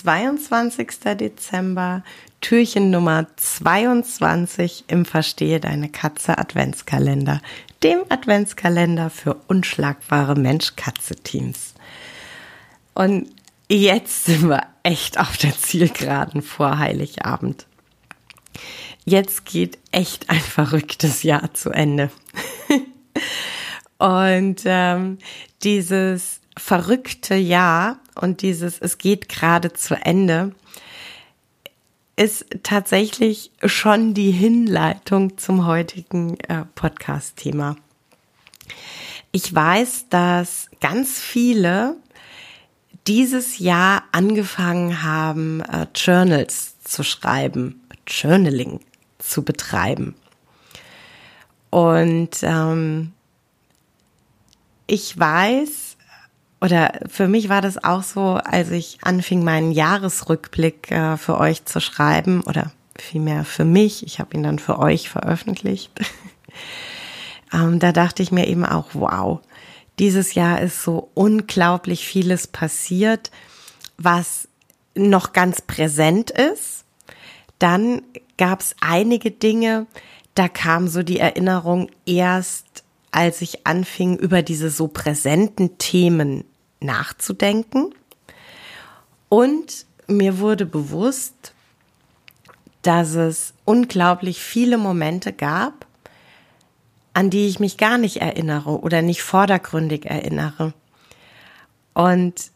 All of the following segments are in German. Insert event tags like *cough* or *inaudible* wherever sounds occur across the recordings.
22. Dezember, Türchen Nummer 22 im Verstehe deine Katze Adventskalender, dem Adventskalender für unschlagbare Mensch-Katze-Teams. Und jetzt sind wir echt auf der Zielgeraden vor Heiligabend. Jetzt geht echt ein verrücktes Jahr zu Ende. *laughs* Und ähm, dieses verrückte Jahr und dieses es geht gerade zu Ende ist tatsächlich schon die Hinleitung zum heutigen äh, Podcast-Thema. Ich weiß, dass ganz viele dieses Jahr angefangen haben, äh, Journals zu schreiben, Journaling zu betreiben. Und ähm, ich weiß, oder für mich war das auch so, als ich anfing, meinen Jahresrückblick äh, für euch zu schreiben, oder vielmehr für mich, ich habe ihn dann für euch veröffentlicht. *laughs* ähm, da dachte ich mir eben auch, wow, dieses Jahr ist so unglaublich vieles passiert, was noch ganz präsent ist. Dann gab es einige Dinge, da kam so die Erinnerung erst, als ich anfing, über diese so präsenten Themen nachzudenken. Und mir wurde bewusst, dass es unglaublich viele Momente gab, an die ich mich gar nicht erinnere oder nicht vordergründig erinnere. Und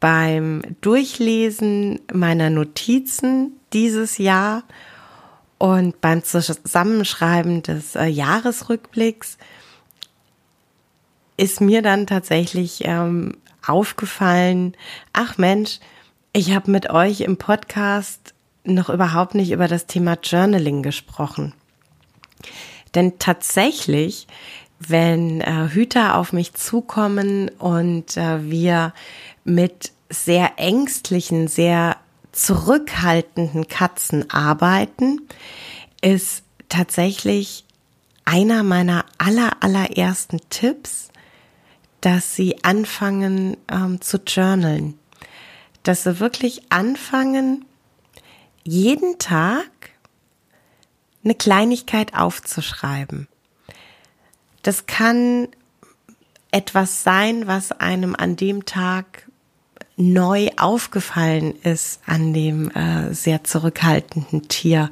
beim Durchlesen meiner Notizen dieses Jahr und beim Zusammenschreiben des äh, Jahresrückblicks ist mir dann tatsächlich ähm, aufgefallen, ach Mensch, ich habe mit euch im Podcast noch überhaupt nicht über das Thema Journaling gesprochen. Denn tatsächlich, wenn äh, Hüter auf mich zukommen und äh, wir mit sehr ängstlichen, sehr zurückhaltenden Katzen arbeiten, ist tatsächlich einer meiner aller, allerersten Tipps, dass sie anfangen ähm, zu journalen. Dass sie wirklich anfangen, jeden Tag eine Kleinigkeit aufzuschreiben. Das kann etwas sein, was einem an dem Tag neu aufgefallen ist an dem äh, sehr zurückhaltenden Tier.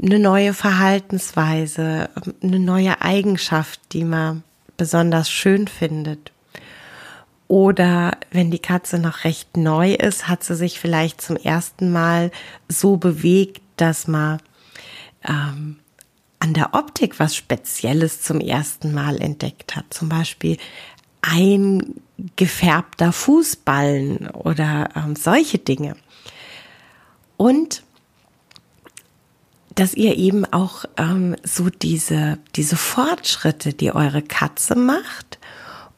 Eine neue Verhaltensweise, eine neue Eigenschaft, die man besonders schön findet. Oder wenn die Katze noch recht neu ist, hat sie sich vielleicht zum ersten Mal so bewegt, dass man ähm, an der Optik was Spezielles zum ersten Mal entdeckt hat. Zum Beispiel ein gefärbter Fußballen oder ähm, solche Dinge. Und dass ihr eben auch ähm, so diese, diese Fortschritte, die eure Katze macht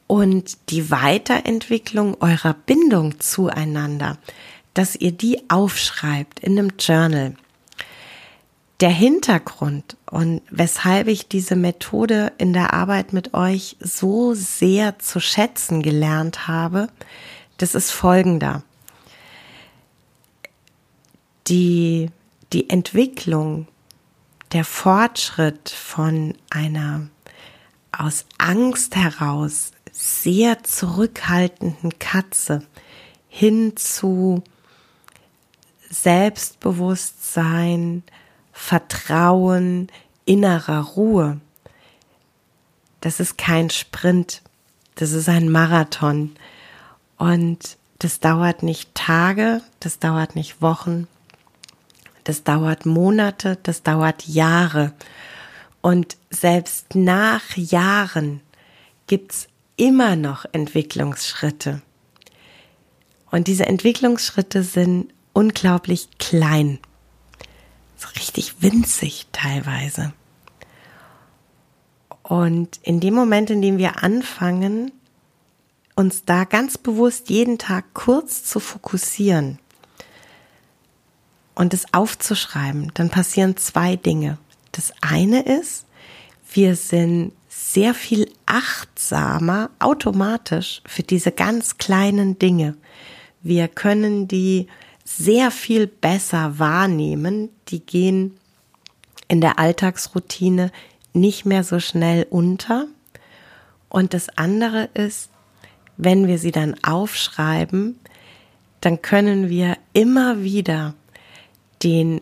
und die Weiterentwicklung eurer Bindung zueinander, dass ihr die aufschreibt in einem Journal der Hintergrund und weshalb ich diese Methode in der Arbeit mit euch so sehr zu schätzen gelernt habe, das ist folgender. Die, die Entwicklung, der Fortschritt von einer aus Angst heraus sehr zurückhaltenden Katze hin zu Selbstbewusstsein, Vertrauen, innerer Ruhe. Das ist kein Sprint, das ist ein Marathon. Und das dauert nicht Tage, das dauert nicht Wochen, das dauert Monate, das dauert Jahre. Und selbst nach Jahren gibt's immer noch Entwicklungsschritte. Und diese Entwicklungsschritte sind unglaublich klein so richtig winzig teilweise. Und in dem Moment, in dem wir anfangen, uns da ganz bewusst jeden Tag kurz zu fokussieren und es aufzuschreiben, dann passieren zwei Dinge. Das eine ist, wir sind sehr viel achtsamer automatisch für diese ganz kleinen Dinge, Wir können die sehr viel besser wahrnehmen. Die gehen in der Alltagsroutine nicht mehr so schnell unter. Und das andere ist, wenn wir sie dann aufschreiben, dann können wir immer wieder den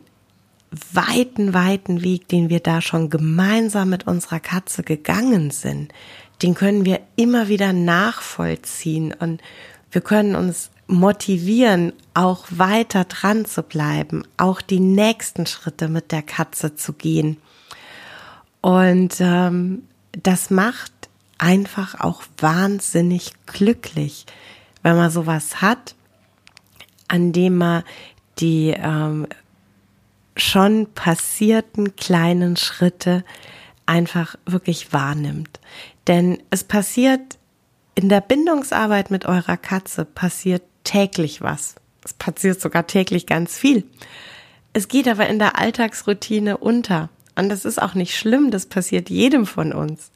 weiten, weiten Weg, den wir da schon gemeinsam mit unserer Katze gegangen sind, den können wir immer wieder nachvollziehen und wir können uns motivieren, auch weiter dran zu bleiben, auch die nächsten Schritte mit der Katze zu gehen. Und ähm, das macht einfach auch wahnsinnig glücklich, wenn man sowas hat, an dem man die ähm, schon passierten kleinen Schritte einfach wirklich wahrnimmt. Denn es passiert in der Bindungsarbeit mit eurer Katze passiert täglich was. Es passiert sogar täglich ganz viel. Es geht aber in der Alltagsroutine unter. Und das ist auch nicht schlimm, das passiert jedem von uns.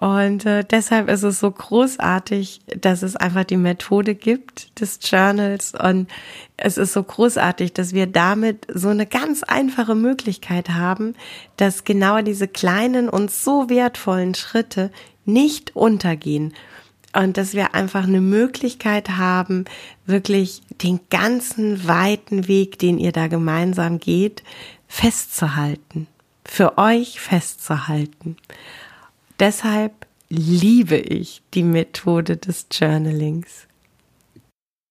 Und äh, deshalb ist es so großartig, dass es einfach die Methode gibt des Journals. Und es ist so großartig, dass wir damit so eine ganz einfache Möglichkeit haben, dass genau diese kleinen und so wertvollen Schritte nicht untergehen. Und dass wir einfach eine Möglichkeit haben, wirklich den ganzen weiten Weg, den ihr da gemeinsam geht, festzuhalten. Für euch festzuhalten. Deshalb liebe ich die Methode des Journalings.